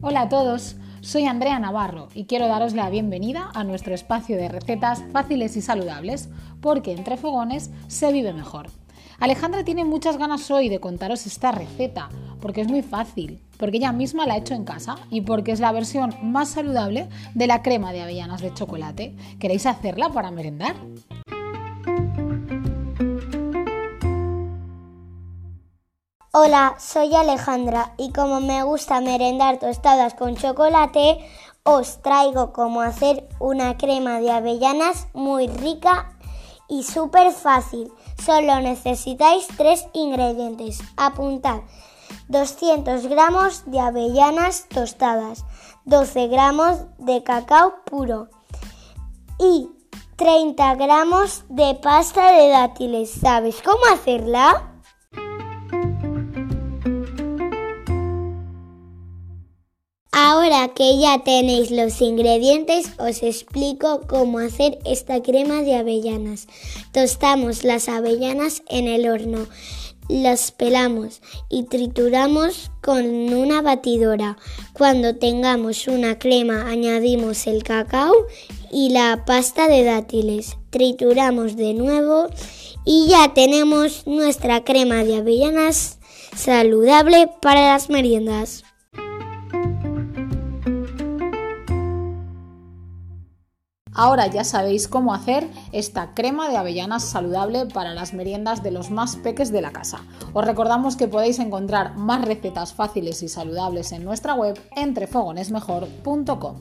Hola a todos, soy Andrea Navarro y quiero daros la bienvenida a nuestro espacio de recetas fáciles y saludables, porque entre fogones se vive mejor. Alejandra tiene muchas ganas hoy de contaros esta receta, porque es muy fácil, porque ella misma la ha hecho en casa y porque es la versión más saludable de la crema de avellanas de chocolate. ¿Queréis hacerla para merendar? Hola, soy Alejandra y como me gusta merendar tostadas con chocolate, os traigo cómo hacer una crema de avellanas muy rica y súper fácil. Solo necesitáis tres ingredientes. Apuntad 200 gramos de avellanas tostadas, 12 gramos de cacao puro y 30 gramos de pasta de dátiles. ¿Sabes cómo hacerla? Ahora que ya tenéis los ingredientes, os explico cómo hacer esta crema de avellanas. Tostamos las avellanas en el horno, las pelamos y trituramos con una batidora. Cuando tengamos una crema, añadimos el cacao y la pasta de dátiles. Trituramos de nuevo y ya tenemos nuestra crema de avellanas saludable para las meriendas. Ahora ya sabéis cómo hacer esta crema de avellanas saludable para las meriendas de los más peques de la casa. Os recordamos que podéis encontrar más recetas fáciles y saludables en nuestra web entrefogonesmejor.com.